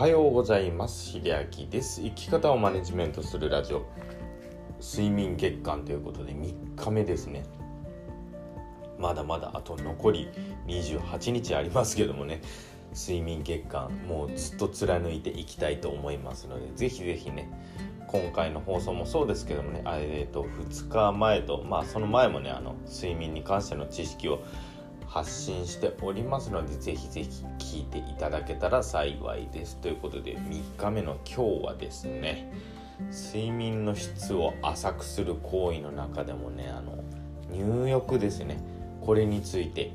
はようございます。秀明です。生き方をマネジメントするラジオ。睡眠月間ということで3日目ですね。まだまだあと残り28日ありますけどもね。睡眠月間もうずっと貫いていきたいと思いますのでぜひぜひね今回の放送もそうですけどもね、えーと、2日前とまあその前もねあの睡眠に関しての知識を発信しておりますのでぜひぜひ聞いていただけたら幸いです。ということで3日目の今日はですね睡眠の質を浅くする行為の中でもねあの入浴ですね。これについて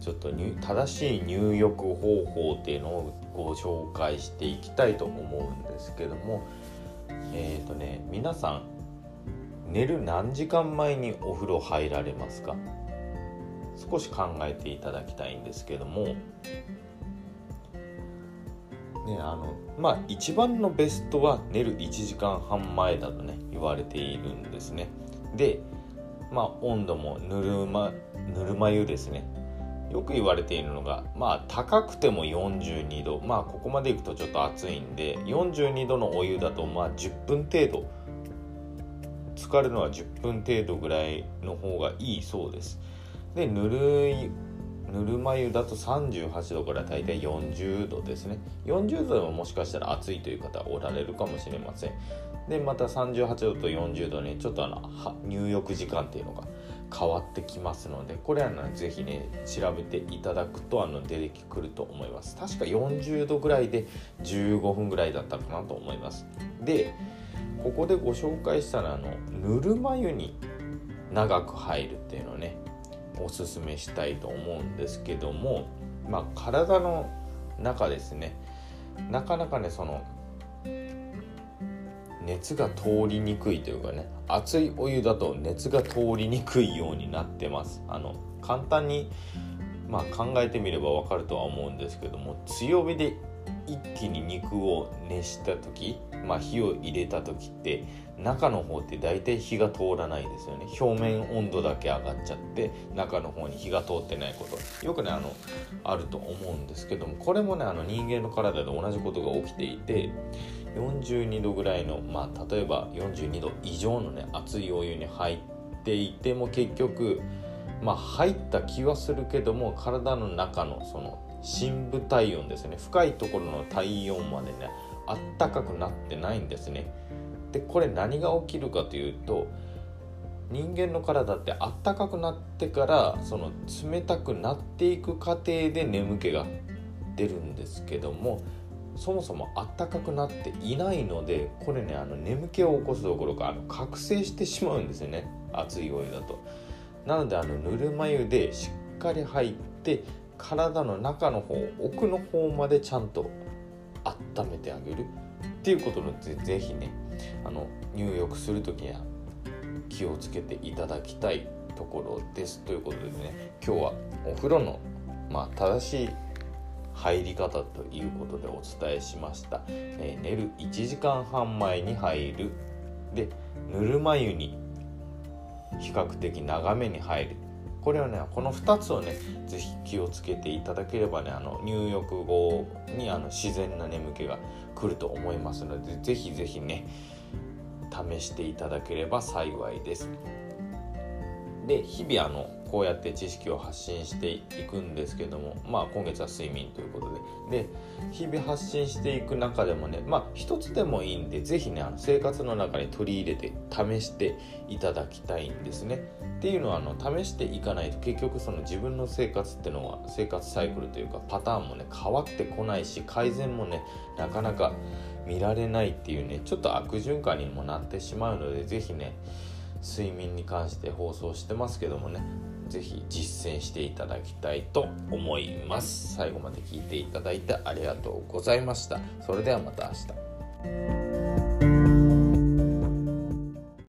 ちょっと正しい入浴方法っていうのをご紹介していきたいと思うんですけどもえっ、ー、とね皆さん寝る何時間前にお風呂入られますか？少し考えていただきたいんですけども。ねあのまあ一番のベストは寝る1時間半前だとね言われているんですね。でまあ温度もぬるまぬるま湯ですね。よく言われているのがまあ高くても42度。まあここまでいくとちょっと暑いんで42度のお湯だとまあ10分程度。浸かるのは10分程度ぐらいの方がいいそうです。でぬるいぬるま湯だと38度から大体40度ですね。40度でももしかしたら暑いという方おられるかもしれません。でまた38度と40度にちょっとあの入浴時間っていうのが変わってきますのでこれはね是非ね調べていただくとあの出てくると思います。確か40度ぐらいで15分ぐらいだったかなと思います。でここでご紹介したらあのぬるま湯に長く入るっていうのね。おすすめしたいと思うんですけどもまあ体の中ですね。なかなかねその熱が通りにくいというかね熱いお湯だと熱が通りにくいようになってます。あの簡単にまあ考えてみればわかるとは思うんですけども強火で一気に肉を熱した時まあ火を入れた時って中の方って大体火が通らないですよね。表面温度だけ上がっちゃって中の方に火が通ってないこと。よくねあのあると思うんですけどもこれもねあの人間の体で同じことが起きていて42度ぐらいのまあ例えば42度以上のね熱いお湯に入っていても結局まあ入った気はするけども体の中のその深部体温ですね。深いところの体温までねあったかくなってないんですね。でこれ何が起きるかというと人間の体ってあったかくなってからその冷たくなっていく過程で眠気が出るんですけどもそもそもあったかくなっていないのでこれねあの眠気を起こすどころかあの覚醒してしまうんですよね。熱いお湯だと。なのであのぬるま湯でしっかり入って体の中の方奥の方までちゃんと温めてあげるっていうことのぜぜひねあの入浴する時には気をつけていただきたいところです。ということでね今日はお風呂の、まあ、正しい入り方ということでお伝えしました、えー、寝る1時間半前に入る。でぬるま湯に比較的長めに入る。これはねこの2つをね是非気をつけていただければねあの入浴後にあの自然な眠気が来ると思いますので是非是非ね試していただければ幸いです。で日々あのこうやって知識を発信していくんですけどもまあ今月は睡眠ということで。で日々発信していく中でもねまあ一つでもいいんで是非ねあの生活の中に取り入れて試していただきたいんですね。っていうのはあの試していかないと結局その自分の生活ってのは生活サイクルというかパターンもね変わってこないし改善もねなかなか見られないっていうねちょっと悪循環にもなってしまうので是非ね睡眠に関して放送してますけどもね。是非実践していただきたいと思います。最後まで聞いていただいてありがとうございました。それではまた明日。